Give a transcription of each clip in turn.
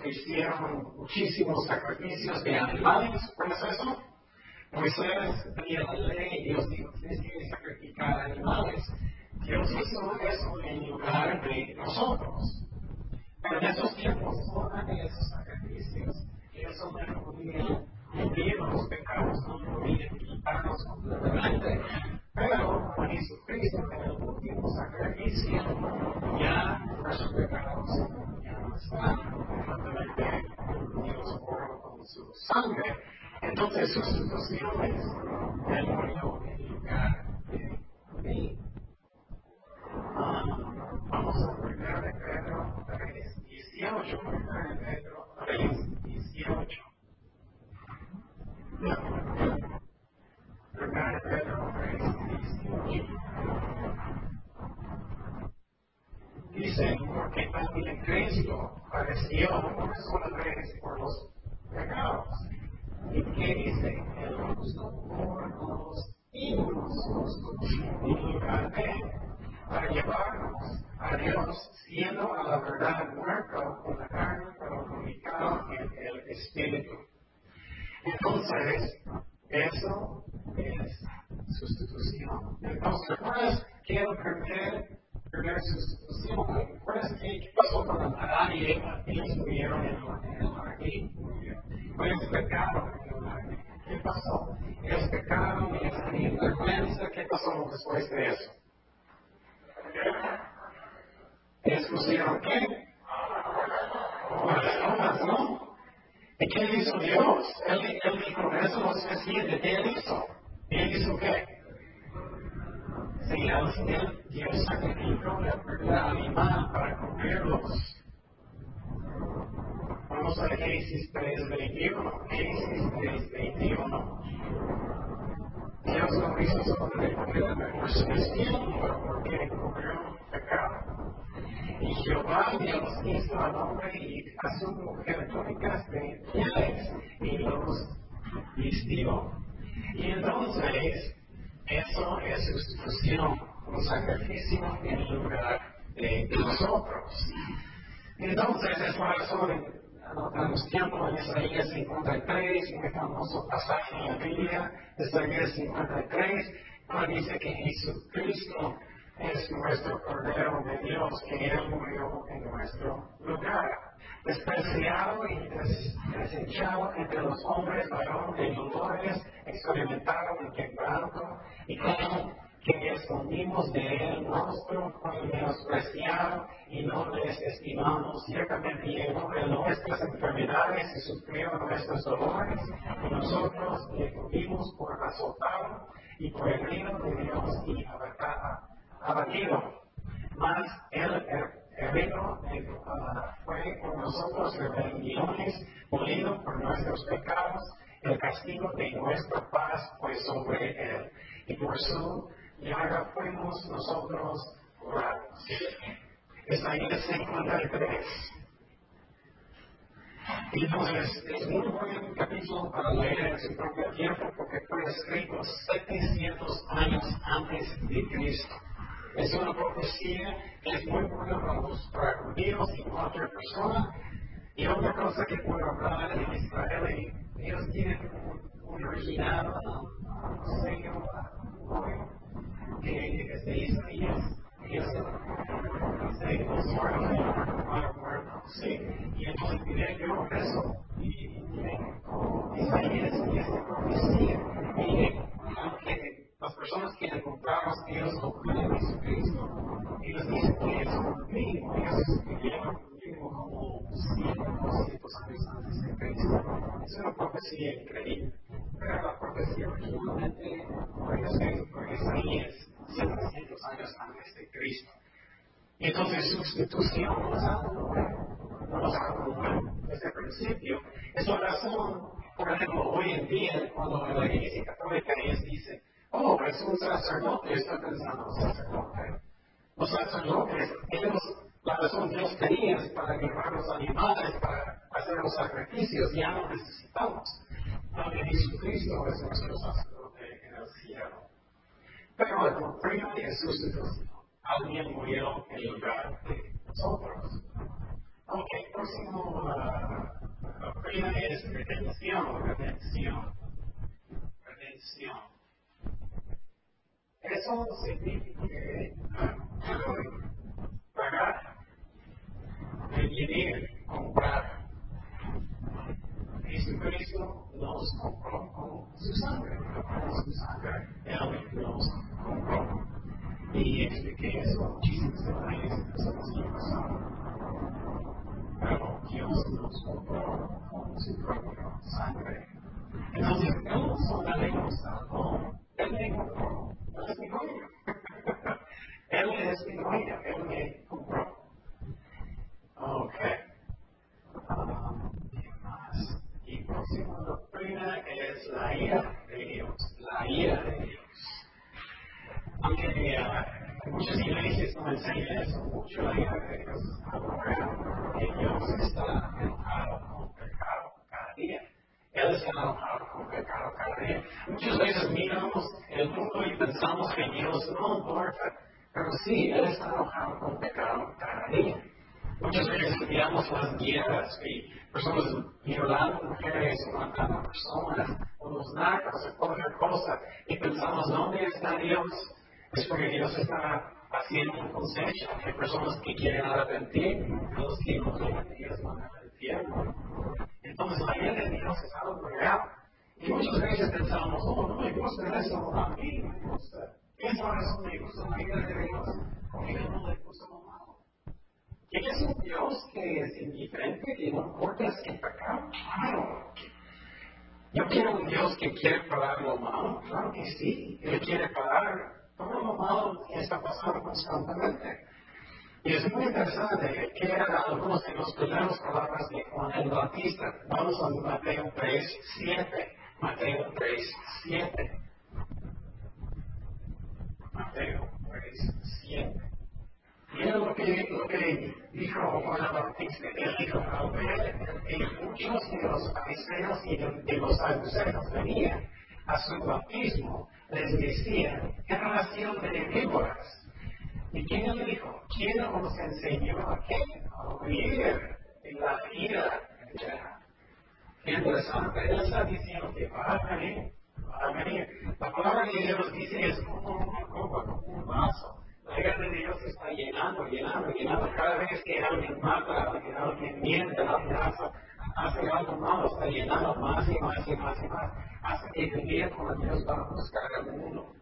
ofrecieron muchísimos sacrificios de animales? ¿Recuerdas eso? Moisés tenía la ley, Dios dijo, tienes que sacrificar animales. Dios hizo eso en lugar de nosotros. Pero en esos tiempos, no esos sacrificios, ellos no podían vivir los pecados, no podían quitarnos completamente. Pero con Jesucristo, en el último sacrificio, ya nuestros completamente Dios por su sangre. Entonces sustituciones, Él murió en lugar de mí. vamos a primero de Pedro 3, 18. Primero de Pedro 3, 18. Primero de Pedro 3, 18. Dice, porque también Cristo padeció una sola vez por los pecados ¿Y qué dice? El justo por los injustos y lugar para llevarnos a Dios, siendo a la verdad muerto con la carne, pero comunicado en el Espíritu. Entonces, eso es sustitución. Entonces, ¿recuerdas que el primer, primer sustitución? ¿Recuerdas qué pasó con Adán y Eva? Ellos murieron en el mar ellos pecaron. ¿Qué pasó? Ellos pecaron y tenían vergüenza. ¿Qué pasó después de eso? Ellos pusieron qué? Personas, ¿no? ¿Y qué hizo Dios? Él, él dijo, eso no se siente. ¿Qué él hizo? ¿Él hizo qué? Sí, él dio sacrificio de animal para comerlos. Vamos a Génesis 3.21. Génesis 3.21. Dios no hizo sobre la mejor sugestión, pero porque cubrió pecado. Y Jehová Dios hizo al hombre y a su mujer túnicas de pieles y los vistió. Y entonces, eso es sustitución, un sacrificio en lugar de nosotros. Entonces, es la razón Anotamos tiempo en Isaías 53, un famoso pasaje en la Biblia, Isaías 53, cuando dice que Jesucristo es nuestro Cordero de Dios, que Él murió en nuestro lugar. Despreciado y desechado entre los hombres, varón de dolores, experimentado en quebranto, y como que escondimos de él fue menospreciado y no les estimamos. Ciertamente llevó de nuestras enfermedades y sufrió nuestros dolores, y nosotros le tuvimos por azotado y por herido de Dios y abatido. Mas él herido fue por nosotros rebeliones, molido por nuestros pecados, el castigo de nuestra paz fue sobre él. Y por su ahora fuimos nosotros curados. Isaías 53. Y entonces es muy buen capítulo para leer en su propio tiempo porque fue escrito 700 años antes de Cristo. Es una profecía que es muy buena para los para judíos y cualquier persona. Y otra cosa que puedo hablar en Israel, ellos tienen un, original sello que desde Isaías eso dice sí y entonces diré yo eso y Isaías esta profecía y aunque las personas que compramos Dios no pueden Jesucristo ellos dicen que es un mínimo ellos vivieron como 100 200 años antes de Cristo es una profecía increíble pero la profecía originalmente fue escrita por Isaías 700 años antes de Cristo. Entonces, sustitución vamos a concluir desde el principio. Es la razón, por ejemplo, hoy en día, cuando la Iglesia Católica ellos dice, es un sacerdote, está pensando sacerdote. los sacerdotes, ellos, la razón Dios tenía para llevar los animales, para hacer los sacrificios, ya no necesitamos. Porque Jesucristo es nuestro sacerdote en el cielo. Pero el doctrina de sustitución, alguien murió en lugar de nosotros. Ok, próximo uh, doctrina es redención, redención, redención. Eso significa que pagar, redimir, comprar. Jesucristo nos compró con su sangre, con su sangre, Él nos compró. Y expliqué eso muchísimas veces en los pasado. Pero Dios nos compró con su propia sangre. Entonces, no solamente nos salvó, Él me compró, no es mi dueño. Él es mi dueño, Él me compró. Ok. Um, ¿Qué más? Y próxima doctrina es la ira de Dios. La ira de Dios. Aunque uh, muchas iglesias no enseñan eso, mucho la ira de Dios que Dios está enojado con el pecado cada día. Él está enojado con el pecado cada día. Muchas veces miramos el mundo y pensamos que Dios no importa, pero sí, Él está enojado con el pecado cada día. Muchas veces guerras y personas violando mujeres matando personas, o los narcos, o cualquier cosa, y pensamos, ¿dónde está Dios? Es porque Dios está haciendo consejo. Hay personas que quieren arrepentir, los que no quieren, ellos van al infierno. Entonces la ira de Dios es algo real. Y muchas veces pensamos, oh, no me gusta eso, a mí me gusta. ¿Qué es la razón me gusta la ira de Dios? Porque a no le gusta ¿Quién es un Dios que es indiferente, que no importa el pecado? Claro. Yo quiero un Dios que quiere parar lo malo, claro que sí. Él quiere parar todo lo malo que está pasando constantemente. Y es muy interesante que eran algunos de los primeros palabras de Juan el Bautista. Vamos a Mateo 3, 7. Mateo 3, 7. Mateo 3, 7. Mira lo que, lo que dijo Juan Bautista. Él dijo, al ver que muchos de los fariseos y de, los saduceos venían a su bautismo, les decía, ¿qué relación de víboras? ¿Y quién le dijo? ¿Quién os enseñó a qué? A oír en la ira Qué interesante. Él está diciendo que va a venir, va a venir. La palabra que Dios dice es como una copa, como un vaso. La ira de Dios está llenando, llenando, llenando. Cada vez que alguien mata, que alguien miente, alguien hace, hace algo malo, está llenando más y más y más y más. Hasta que el día cuando Dios va a buscar al mundo.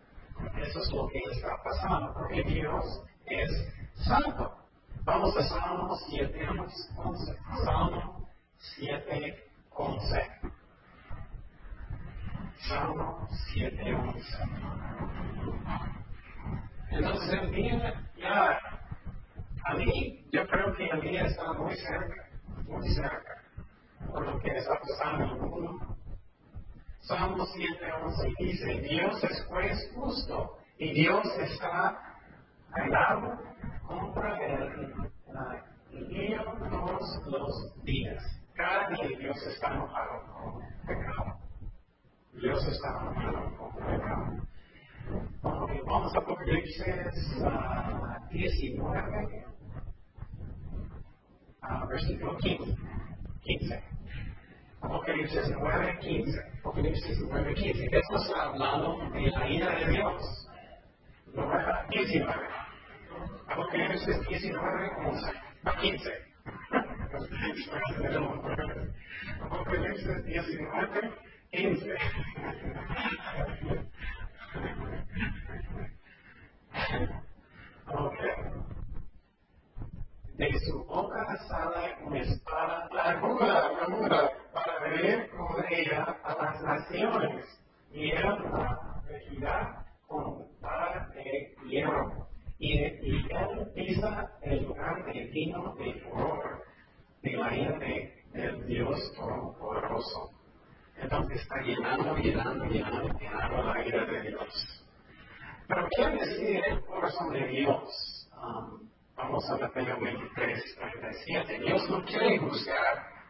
Eso es lo que está pasando, porque Dios es santo. Vamos a Salmo 7, 11. Salmo 7, 11. Salmo 7, 11. Entonces el día ya, a mí, yo creo que el día está muy cerca, muy cerca, por lo que está pasando en el mundo. Salmo 7.11 dice, Dios es juez justo y Dios está lado contra el lío todos los días. Cada día Dios está enojado con el pecado. Dios está enojado con el pecado. Vamos a Apocalipsis uh, 19, uh, versículo 15. 15. Apocalipsis 9, 15. Apocalipsis 9, 15. Esto está hablando de la ira de Dios. 19. Apocalipsis 19, 11. 15. Apocalipsis 19, 15. Ok. De su boca sale una espada aguda, aguda, para ver con ella a las naciones, y él la regirá con vara de hierro, y, y él pisa el lugar de vino de furor de la ira del Dios Todopoderoso. Entonces está llenando, llenando, llenando, llenando la ira de Dios. Pero ¿qué decir el corazón de Dios? Um, vamos a Mateo 23, 37. Dios no quiere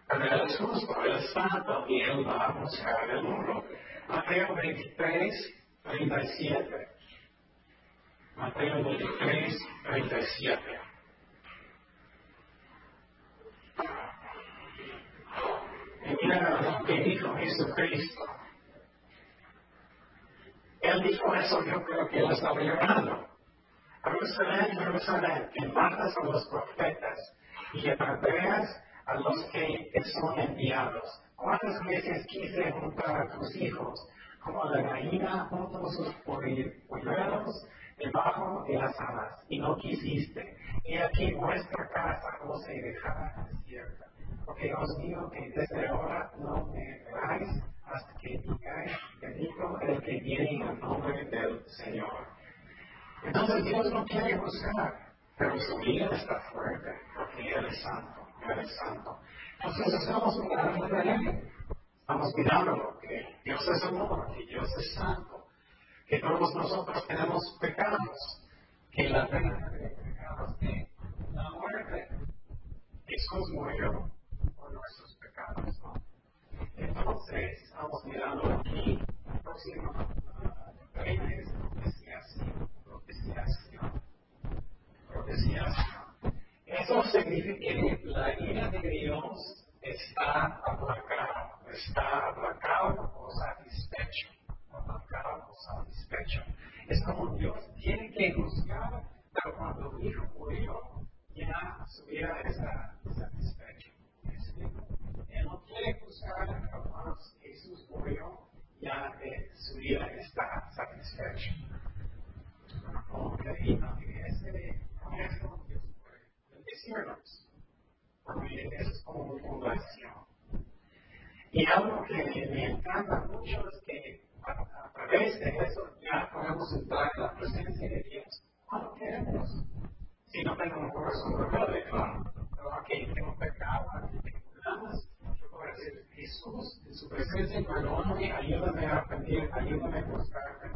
pero Él es justo, es santo y Él va a juzgar el mundo. Mateo 23, 37. Mateo 23, 37. Lo que dijo Jesucristo. Él dijo eso, yo creo que él estaba llorando. Jerusalén, Jerusalén, que matas a los profetas y que a los que son enviados. ¿Cuántas veces quise juntar a tus hijos como la gallina junto a sus polluelos debajo de las alas y no quisiste? Y aquí vuestra casa os se dejará desierta. Porque os digo que desde ahora no me veráis hasta que digáis, bendito el que viene en nombre del Señor. Entonces Dios no quiere buscar, pero su vida está fuerte, porque Él es santo, Él es santo. Entonces estamos mirando la ley, estamos mirando que Dios es amor, que Dios es santo, que todos nosotros tenemos pecados, que la pena de pecados es la muerte. Jesús murió por nuestros pecados. ¿no? Entonces, estamos mirando aquí, la próxima reina es propiciación, propiciación, propiciación. Eso significa que la ira de Dios está aplacado, está aplacado o satisfecho, aplacado o satisfecho. Es como Dios tiene que juzgar, pero cuando el Hijo murió, ya su ira está satisfecho. Él no quiere juzgar, pero cuando Jesús murió, ya eh, su vida está satisfecha. Ok, y no, ese, con esto Dios puede bendecirnos. Porque eso es como una fundación. Y algo que me encanta mucho es que a, a través de eso ya podemos entrar en la presencia de Dios cuando queremos. Si no tengo un corazón rebelde, claro. Pero aquí tengo pecado, aquí tengo problemas, yo puedo decir, Jesús, en su presencia, perdóname, ayúdame a aprender, ayúdame a buscarte.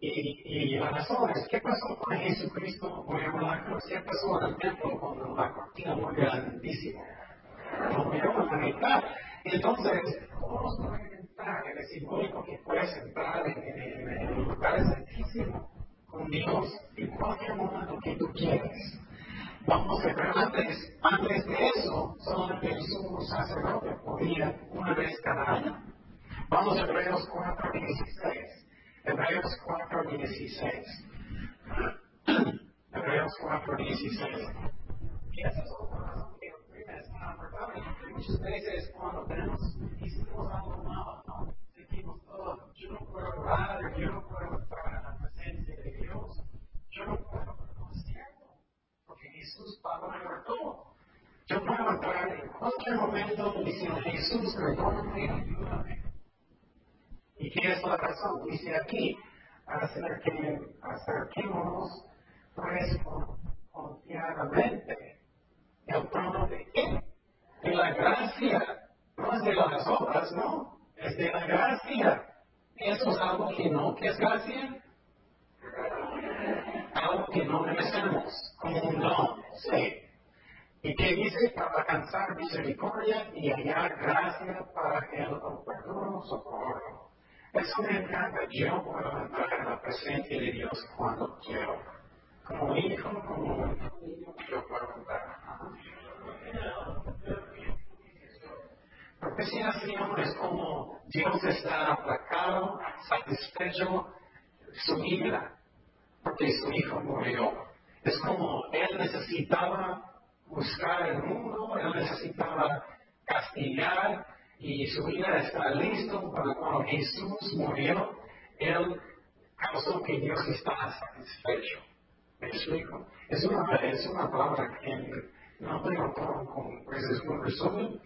Y, y la razón es, ¿qué pasó con Jesucristo murió en la cruz? ¿Qué pasó en el templo cuando la grandísima? Murió en la mitad. Entonces, ¿cómo se puede entrar? Es simbólico que puedes entrar en, en, en el lugar santísimo con Dios en cualquier momento que tú quieras. Vamos a ver antes, antes de eso, solamente el sumo sacerdote podía una vez cada año. Vamos a Hebreos 4, 16. Hebreos 4, 16. Hebreos 4, 16. Y esa es otra razón que es tan importante. Muchas veces cuando tenemos, hicimos algo malo, ¿no? Sentimos, oh, yo no puedo orar, yo no puedo entrar en la presencia de Dios, yo no puedo, no es cierto, porque Jesús pagó todo. Yo puedo entrar en cualquier momento diciendo, Jesús, perdóname, ayúdame. ¿Y qué es la razón? Dice aquí, acerquémonos pues confiadamente el trono de qué? De la gracia, no es de las obras, no, es de la gracia. Eso es algo que no, ¿qué es gracia? Algo que no merecemos, como un don, sí. ¿Y qué dice? Para alcanzar misericordia y hallar gracia para el oportuno socorro. Eso me encanta. Yo puedo entrar en la presencia de Dios cuando quiero. Como hijo, como niño, yo puedo entrar. Propiciación es como Dios está aplacado, satisfecho su ira, porque su hijo murió. Es como Él necesitaba buscar el mundo, Él necesitaba castigar y su vida está listo para cuando Jesús murió, Él causó que Dios estaba satisfecho. ¿Me explico? Es una, es una palabra que no tengo con es un resumen,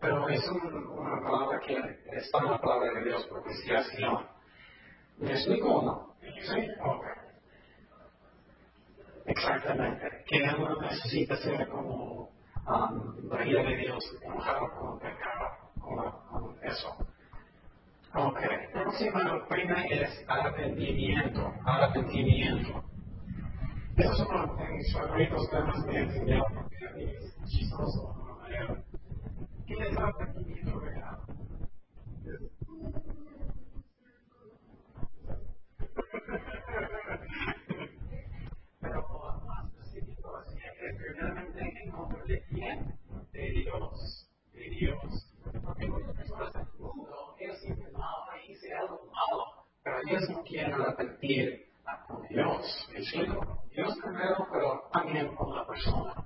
pero es un, una palabra que está en la palabra de Dios, propiciación. ¿Me explico o no? ¿Sí? Ok. Exactamente. Que no necesita ser como um, la vida de Dios enojado con pecado con eso. Ok, próxima doctrina es arrepentimiento, arrepentimiento. Esos son mis favoritos temas de enseñar porque es chistoso de una manera. ¿Qué es arrepentimiento real? Pero más específico es que realmente en nombre de quién? De Dios. De Dios. Porque muchas personas en el mundo, ellos siempre, no, hice algo malo, pero ellos no quieren arrepentir con Dios. ¿Me Dios primero, pero también con la persona.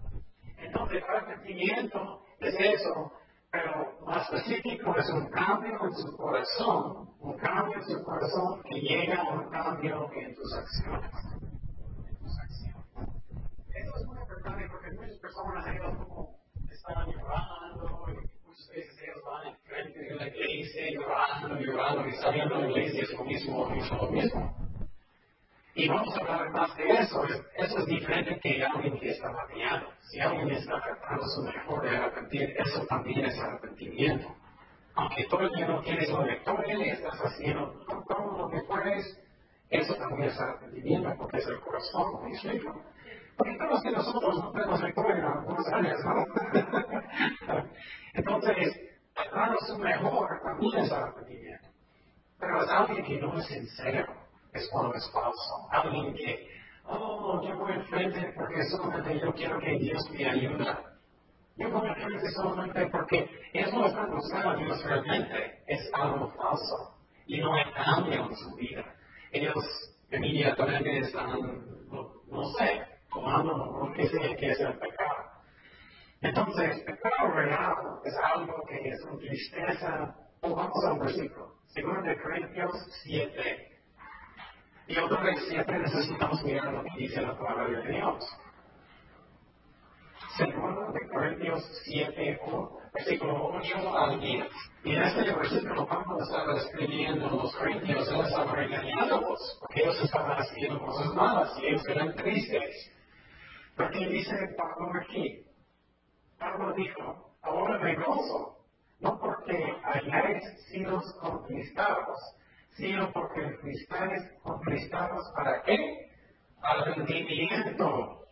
Entonces, el arrepentimiento es eso, pero más específico es un cambio su corazón, un cambio en su corazón que llega a un cambio en tus acciones. En tus. Eso es muy importante porque muchas personas ellos como están llorando y muchas veces ellos van enfrente de la iglesia llorando, llorando y saliendo de la iglesia es lo mismo, lo mismo, lo mismo. Y vamos a hablar más de eso. Eso es diferente que alguien que está batallando. Si alguien está tratando su mejor de arrepentir, eso también es arrepentimiento. Aunque todavía no tienes una victoria y estás haciendo todo lo que puedes, eso también es arrepentimiento porque es el corazón, ¿me explico? Porque todos que nosotros no tenemos victoria en algunas áreas, ¿no? Entonces, tratar su mejor también es arrepentimiento. Pero es alguien que no es sincero es cuando es falso. Alguien que, oh, yo voy al frente porque solamente yo quiero que Dios me ayude. Yo al frente solamente porque ellos no están buscando a Dios realmente. Es algo falso. Y no hay cambio en su vida. Ellos inmediatamente están, no, no sé, tomando lo que sea que es el pecado. Entonces, pecado real es algo que es una tristeza. Oh, vamos a un versículo. Segundo de Corintios 7, y otra vez, siempre necesitamos mirar lo que dice la palabra de Dios. Segundo de Corintios 7, versículo 8 al 10. Y en este versículo Pablo estaba escribiendo a los corintios, él estaba regañándolos, porque ellos estaban haciendo cosas malas y ellos eran tristes. Porque dice Pablo aquí, Pablo dijo, ahora me gozo, no porque hayáis sido conquistados, sino porque fuisteis conquistados para qué? El rendimiento.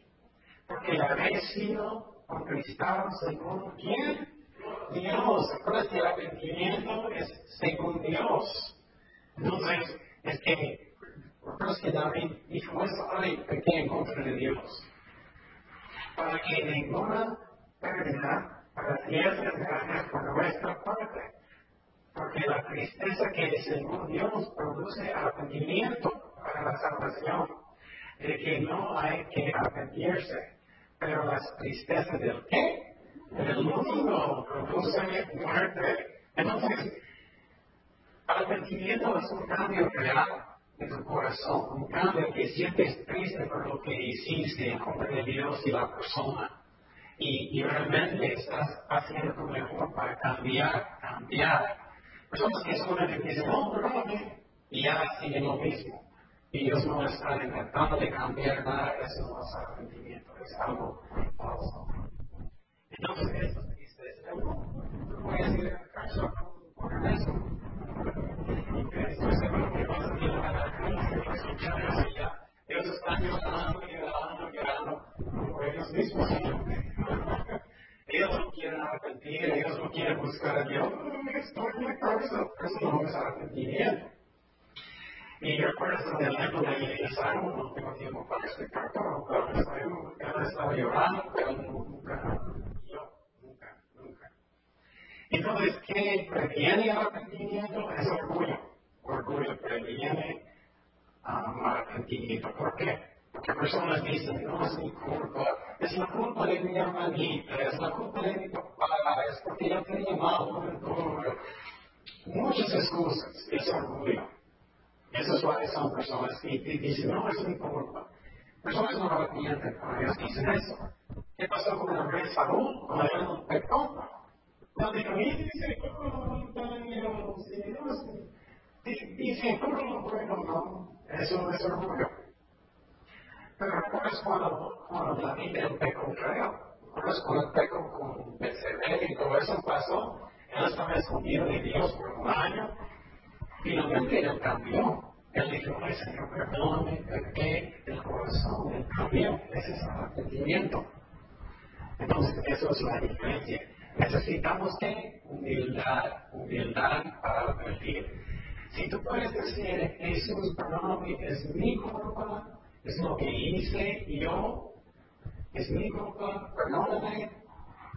Porque habéis sido conquistados según quién? Dios. Acuérdate el arrepentimiento es según Dios. Entonces, es que, por que David dijo eso, ay, pequé en contra de Dios. Para que ninguna pérdida para siempre gane por nuestra parte porque la tristeza que según Dios produce arrepentimiento para la salvación, de que no hay que arrepentirse, pero las tristezas del qué? Del mundo produce muerte. Entonces, arrepentimiento es un cambio real en tu corazón, un cambio que sientes triste por lo que hiciste en nombre de Dios y la persona. Y, realmente estás haciendo tu mejor para cambiar, cambiar Personas que solamente dicen, no, perdóname, y ya siguen lo mismo. Y ellos no están intentando de cambiar nada, eso no es arrepentimiento, es algo falso. Entonces, eso dice, no voy a decir caso por eso. Y después de lo que vas a llegar a la escuchar eso ya, ellos están llorando, llorando, llorando, por ellos mismos. Ellos no quieren arrepentir, ellos no quieren buscar a Dios. Estoy en la eso no es arrepentimiento. Y recuerdo del ejemplo de Isaac, no tengo tiempo para explicar todo, pero él estaba llorando, pero nunca, yo, nunca, nunca. Entonces, ¿qué previene el arrepentimiento? Es orgullo. Orgullo previene um, arrepentimiento. ¿Por qué? Porque personas dicen, no es mi culpa, es la culpa de mi hermanita, es la culpa de mi papá, es porque yo tenía mal todo. Muchas excusas, es orgullo. Esas son personas que dicen, no es mi culpa. Personas no cuando ellos dicen eso. ¿Qué pasó con el cuando? No dice, ¿cómo lo bueno? No, eso es. Pero es cuando, cuando David el pecó feo. es cuando con Betsabé y todo eso pasó. Él estaba escondido de Dios por un año. Finalmente él cambió. Él dijo, ay Señor, perdóname, que el corazón, el cambio, ese es arrepentimiento. Entonces, eso es la diferencia. Necesitamos que humildad, humildad para advertir. Si tú puedes decir, Jesús, perdóname, es mi culpa, es lo que hice yo, es mi culpa, perdóname,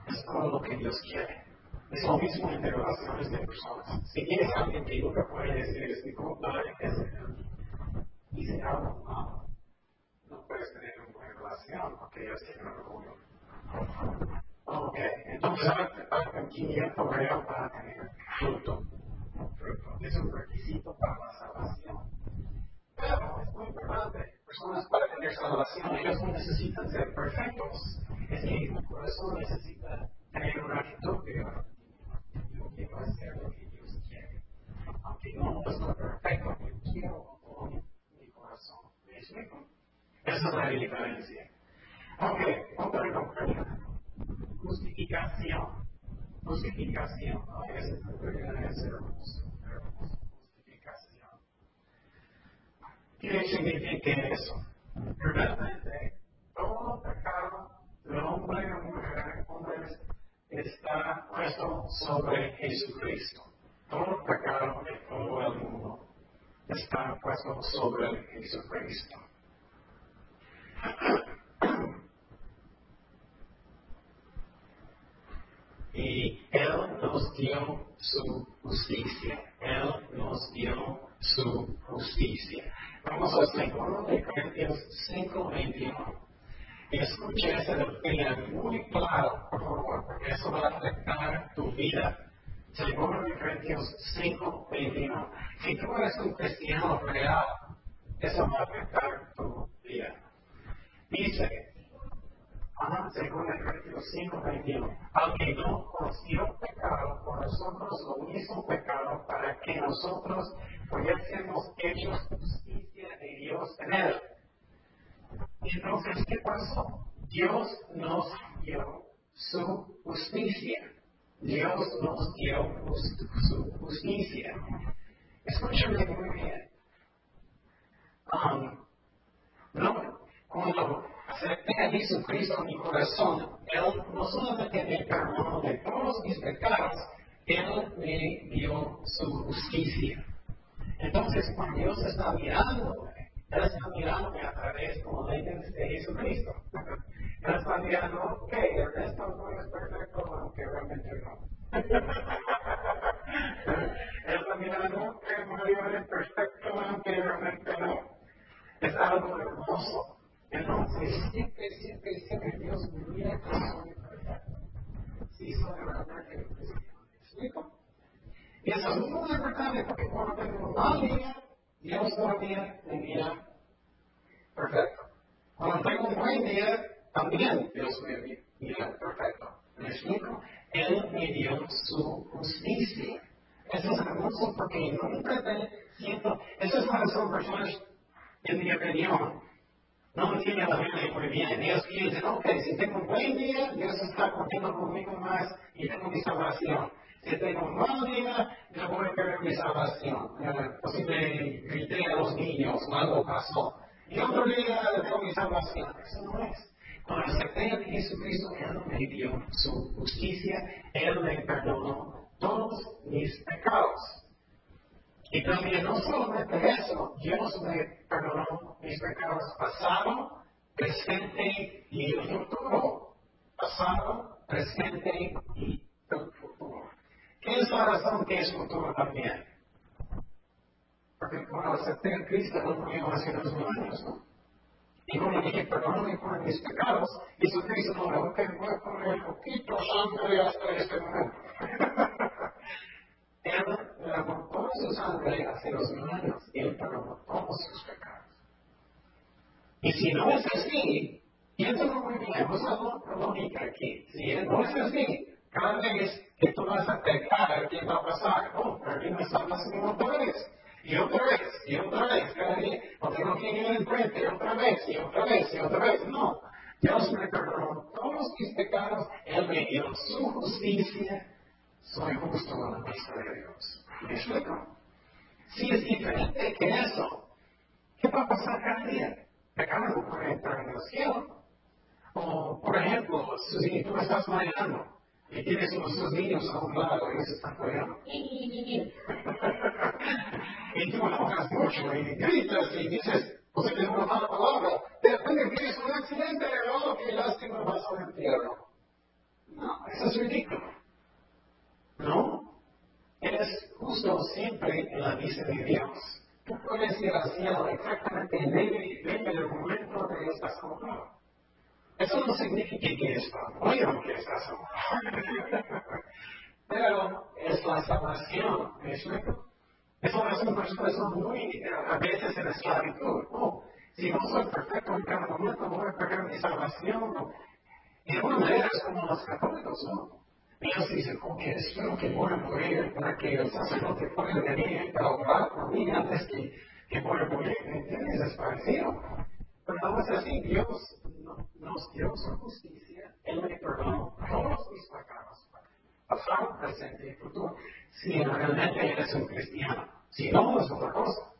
es todo lo que Dios quiere. Es lo mismo en relaciones de personas. Si tienes alguien que nunca puede decir, es mi culpa, es hice algo malo, no puedes tener una buena relación porque ellos tienen orgullo. Ok, entonces arrepentimiento real para tener fruto. Fruto es un requisito para la salvación. Pero es muy importante. Personas para tener salvación, ellos no necesitan ser perfectos. Es que por eso necesita tener una actitud de yo quiero hacer lo que Dios quiere. Aunque no es perfecto, yo quiero con mi corazón. ¿Me explico? Esa es la diferencia. Ok, otra cosa. Justificación. Justificación. Justificación. ¿Qué significa eso? Realmente, todo pecado de hombre o mujer, hombres, está puesto sobre Jesucristo. Todo pecado de todo el mundo está puesto sobre Jesucristo. y Él nos dio su justicia. Él nos dio su justicia. Vamos a 2 de Corintios 5, 21. Escuche esa doctrina muy claro, por favor, porque eso va a afectar tu vida. Segundo de Corintios 5, 21. Si tú eres un cristiano real, eso va a afectar tu vida. Dice, Ajá, según el capítulo 5, 21. Al que no conoció pecado, por nosotros lo hizo pecado, para que nosotros fuésemos hechos justicia de Dios en él. Entonces, ¿qué pasó? Dios nos dio su justicia. Dios nos dio su justicia. Escúchame muy bien. Um, no, cuando acepté a Jesucristo en mi corazón, Él no solamente me perdonó de todos mis pecados, Él me dio su justicia. Entonces, cuando Dios está mirando, Él está mirando a través como leyes de Jesucristo. Está mirando, ok, el resto no es perfecto, aunque realmente no. Está mirando que no es perfecto, aunque realmente no. Es algo hermoso. Entonces, siempre, siempre, siempre Dios mira como soy perfecto. Si soy realmente ¿Me explico? Y eso es muy importante porque cuando tengo un mal día, Dios todavía me mira perfecto. Cuando tengo un buen día, también Dios me mira perfecto. ¿Me explico? Él me dio su justicia. Eso es hermoso porque nunca te siento. Eso es cuando son personas, en mi opinión, no entiende la Biblia muy bien. Ellos piensan, ok, si tengo un buen día, Dios está contento conmigo más y tengo mi salvación. Un mal día, yo voy a perder mi salvación. Me grité a los niños, algo pasó. Y otro día tengo mi salvación. Eso no es. Cuando acepté a Jesucristo, Él me dio su justicia, Él me perdonó todos mis pecados. Y también no solamente eso, Dios me perdonó mis pecados pasado, presente y futuro. Pasado, presente y futuro. ¿Qué es la razón que es futuro también? Porque cuando acepté a Cristo, no murió hace dos mil años, ¿no? Y cuando dije, perdóname por mis pecados, Jesucristo no me voy a poner un poquito sangre hasta este momento. Él derramó toda su sangre hace dos mil años y Él perdonó todos sus pecados. Y si no es así, piénsalo muy bien, usa la lógica aquí. Si no es así, cada vez que tú vas a pecar, ¿qué va a pasar? Oh, perdí mi salvación otra vez. Y otra vez, y otra vez, cada día, no tengo que ir enfrente, otra vez, y otra vez, y otra vez. No. Dios me perdonó todos mis pecados, Él me dio su justicia soy justo a la vista de Dios. ¿Me explico? Si es diferente que eso, ¿qué va a pasar cada día? Pecado no puede entrar en el cielo. O, por ejemplo, si tú estás manejando y tienes unos dos niños a un lado y ellos están jugando. y tú enojas mucho y gritas y dices, pues es una mala palabra, de repente tienes un accidente, oh, qué lástima, vas al infierno. No, eso es ridículo. ¿No? Es justo siempre en la vista de Dios. Tú puedes ir cielo exactamente en el momento de estás conjunto. Eso no significa que es bueno que estás Pero es la salvación, ¿me explico? Es una expresión muy, a veces en esclavitud. Oh, si no soy perfecto en cada momento, voy a perder mi salvación. De alguna manera es como los católicos son. Ellos dicen, ok, espero que voy a morir para que el sacerdote pueda venir para orar por mí antes que, que voy a morir. ¿Entiendes? Es parecido. Pero no es así. Dios nos dio su justicia. Él me perdonó todos mis pecados. Pasado, presente y futuro. Si realmente eres un cristiano. Si no, es otra cosa.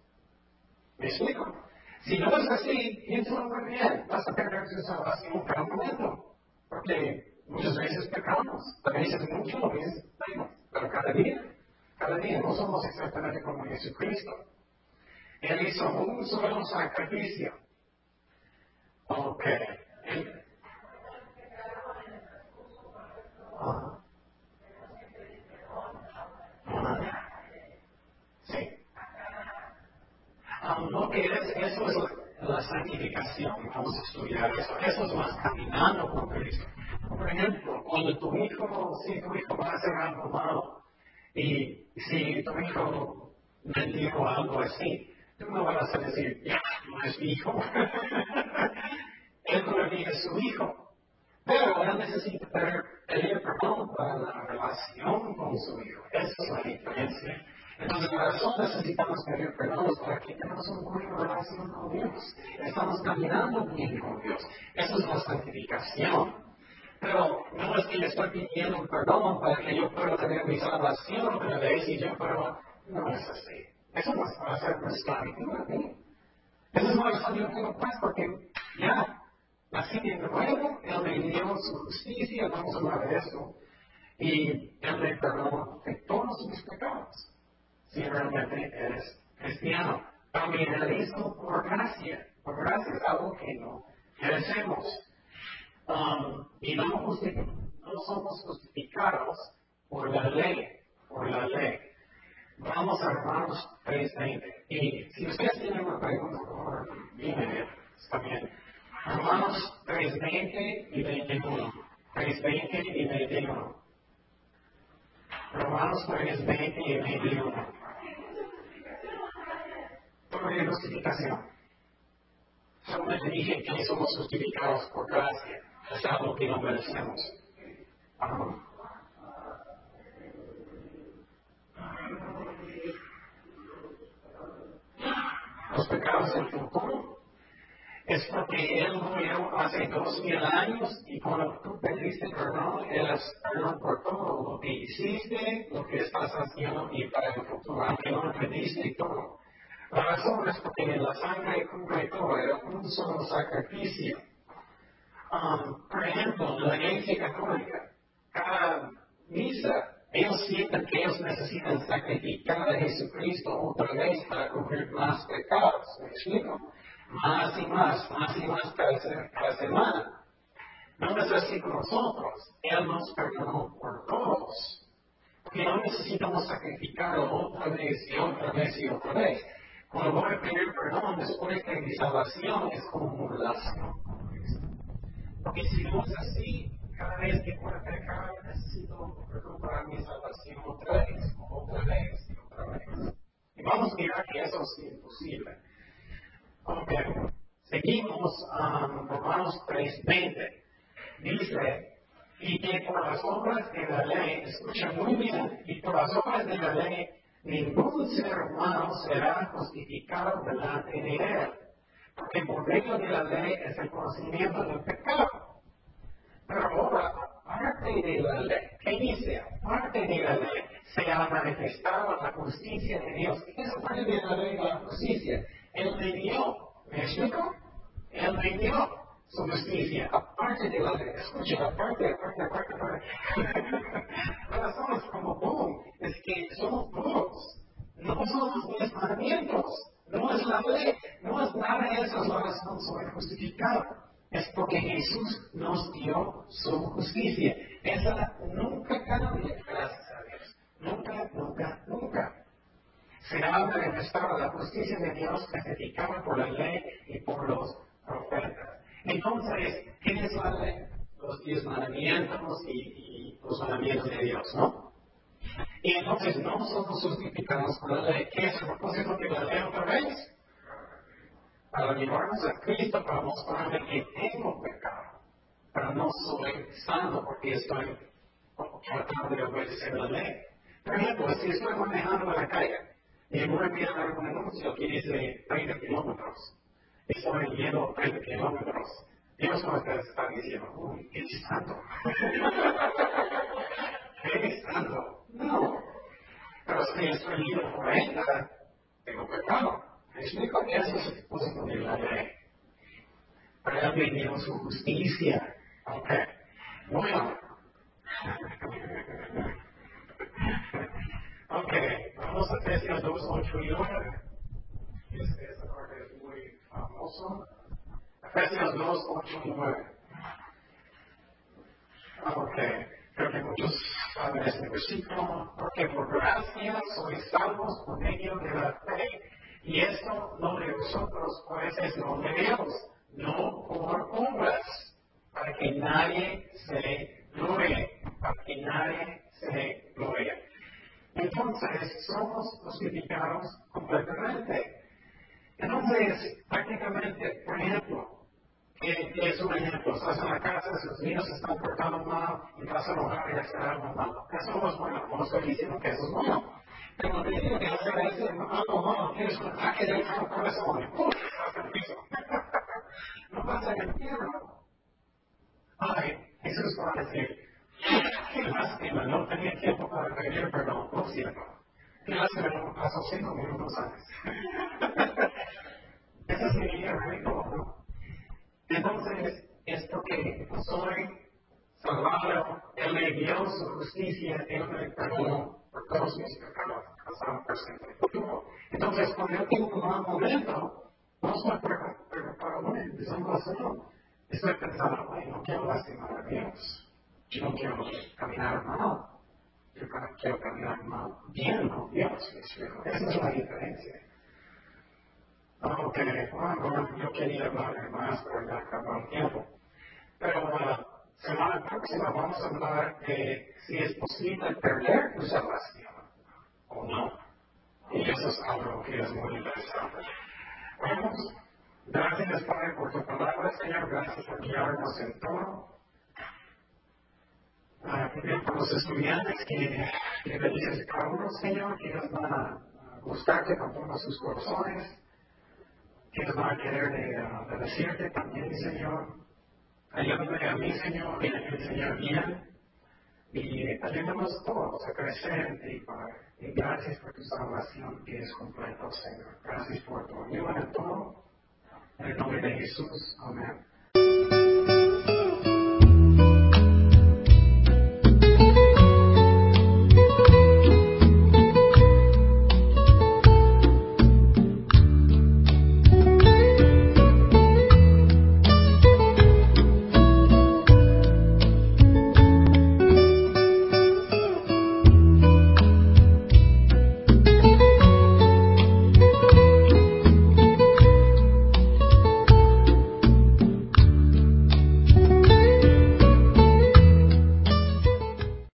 ¿Me explico? Si no es así, piensa muy bien. Vas a perder tu salvación cada momento. Porque muchas veces pecamos, a veces mucho, a veces menos. Pero cada día, cada día no somos exactamente como Jesucristo. Él hizo un solo sacrificio Ok. Sí. lo que es, eso es la santificación. Vamos a estudiar eso. Eso es más caminando con Cristo. Por ejemplo, cuando tu hijo, si tu hijo va a hacer algo malo, y si tu hijo mentir o algo así, tú no vas a decir, ya, no es mi hijo. él todavía es su hijo. Pero él necesita pedir perdón para la relación con su hijo. Esa es la diferencia. Entonces, por eso necesitamos pedir perdón para que tengamos una buena relación con Dios. Estamos caminando bien con Dios. Esa es la santificación. Pero no es que le estoy pidiendo perdón para que yo pueda tener mi salvación otra vez y yo pueda. No es así. Eso no es para hacer esclavitud. Eso es una yo tengo paz porque ya Así de nuevo, Él me dio su justicia, vamos a hablar de eso, y Él me perdonó de todos mis pecados, si realmente eres cristiano. También Él hizo por gracia, por gracia es algo que no merecemos. Um, y no, no somos justificados por la ley, por la ley. Vamos a Romanos 3.20. Y si ustedes tienen una pregunta, por favor, dime, está bien. Romanos 3.20 y 21. 3.20 y 21. Romanos 3.20 y 21. Sobre justificación. Solamente dije que somos justificados por gracia. Es algo que no merecemos. Los pecados del futuro es porque Él murió hace dos mil años y cuando tú pediste perdón, Él es perdón por todo lo que hiciste, lo que estás haciendo y para el futuro, aunque no pediste todo. La razón es porque en la sangre cubre todo, era un solo sacrificio. Um, por ejemplo, en la iglesia católica, cada misa, ellos sienten que ellos necesitan sacrificar a Jesucristo otra vez para cubrir más pecados. ¿Me explico? más y más, más y más cada, semana. No es así con nosotros. Él nos perdonó por todos. Porque no necesitamos sacrificarlo otra vez y otra vez y otra vez. Cuando voy a pedir perdón después de mi salvación es como un relación. Porque si no es así, cada vez que voy a pecar necesito recuperar mi salvación otra vez, otra vez y otra vez. Y vamos a mirar que eso es imposible. Ok, seguimos a Romanos 3:20. Dice, y que por las obras de la ley, escucha muy bien, y por las obras de la ley, ningún ser humano será justificado delante de él, porque por medio de la ley es el conocimiento del pecado. Pero ahora, aparte de la ley, ¿qué dice? Aparte de la ley, se ha manifestado la justicia de Dios. ¿Qué es parte de la ley la justicia? Él dio. ¿Me explico? Él me su justicia, aparte de la ley. Escuchen, aparte, aparte, aparte, aparte. Ahora somos como boom. Es que somos puros. No somos los mandamientos. No es la ley. No es nada de eso. Es la razón soy justificado. Es porque Jesús nos dio su justicia. Esa nunca cambia, gracias a Dios. Nunca, nunca, nunca. Se habla de restaurar la justicia de Dios testificada por la ley y por los profetas. Entonces, ¿qué es la ley? Los diez mandamientos y, los mandamientos de Dios, ¿no? Y entonces no somos justificados por la ley. ¿Qué es el propósito de la ley otra vez? Para llevarnos a Cristo, para mostrarle que tengo pecado. Pero no soy santo porque estoy tratando de obedecer la ley. Por ejemplo, si estoy manejando en la calle y voy a dar un anuncio que dice 30 kilómetros, estoy yendo 30 kilómetros, Dios no está diciendo, uy, qué santo. ¿Qué santo? No. Pero si estoy yendo 40, tengo pecado. ¿Me explico? Eso es el propósito de la ley. Pero él me dio su justicia. Ok. Bueno. ok, vamos a Efesios 2, 8 y 9. Efesios 2, 8 y 9. Ok, creo que muchos saben este versículo. Porque por gracia sois salvos por medio de la fe. Y esto no de vosotros, pues es no de Dios, no por obras, para que nadie se glorie, para que nadie se glorie. Entonces, somos justificados completamente. Entonces, prácticamente, por ejemplo, ¿qué es un ejemplo? Estás en la casa, sus niños se están portando mal y vas a enojar y hacer algo malo. Eso no es bueno, no estoy diciendo que eso es bueno. Pero te digo que hacer ese algo malo, tienes un ataque de corazón y ¡pum! estás en piso. no vas a infierno. Ay, Jesús va a decir, qué lástima, no tenía tiempo para pedir perdón, lo siento. No pasó cinco minutos antes. Ese es mi día rico, Entonces, es porque soy salvado, Él me dio su justicia, Él me perdonó por todos mis pecados, pasado, presente. Entonces, cuando yo tengo un mal momento, no estoy preocupado, bueno, empezando a hacerlo. Estoy pensando, no quiero lastimar a Dios. Yo no quiero caminar mal. Yo quiero caminar mal bien con Dios, Esa es la diferencia. Ok, bueno, yo quería hablar más, pero ya acabó el tiempo. Pero la semana próxima vamos a hablar de si es posible perder tu salvación o no. Y eso es algo que es muy interesante. Vamos. Gracias, Padre, por tu palabra, Señor. Gracias por guiarnos en todo. Los estudiantes que, que bendices cada uno, Señor, que ellos van a buscarte con todos sus corazones, que ellos van a querer de, uh, decirte también, Señor. Ayúdame a mí, Señor, y a enseñar bien. Y ayúdanos todos a crecer en ti, Padre. Y gracias por tu salvación que es completo, Señor. Gracias por tu ayuda en todo. En el nombre de Jesús. Amén.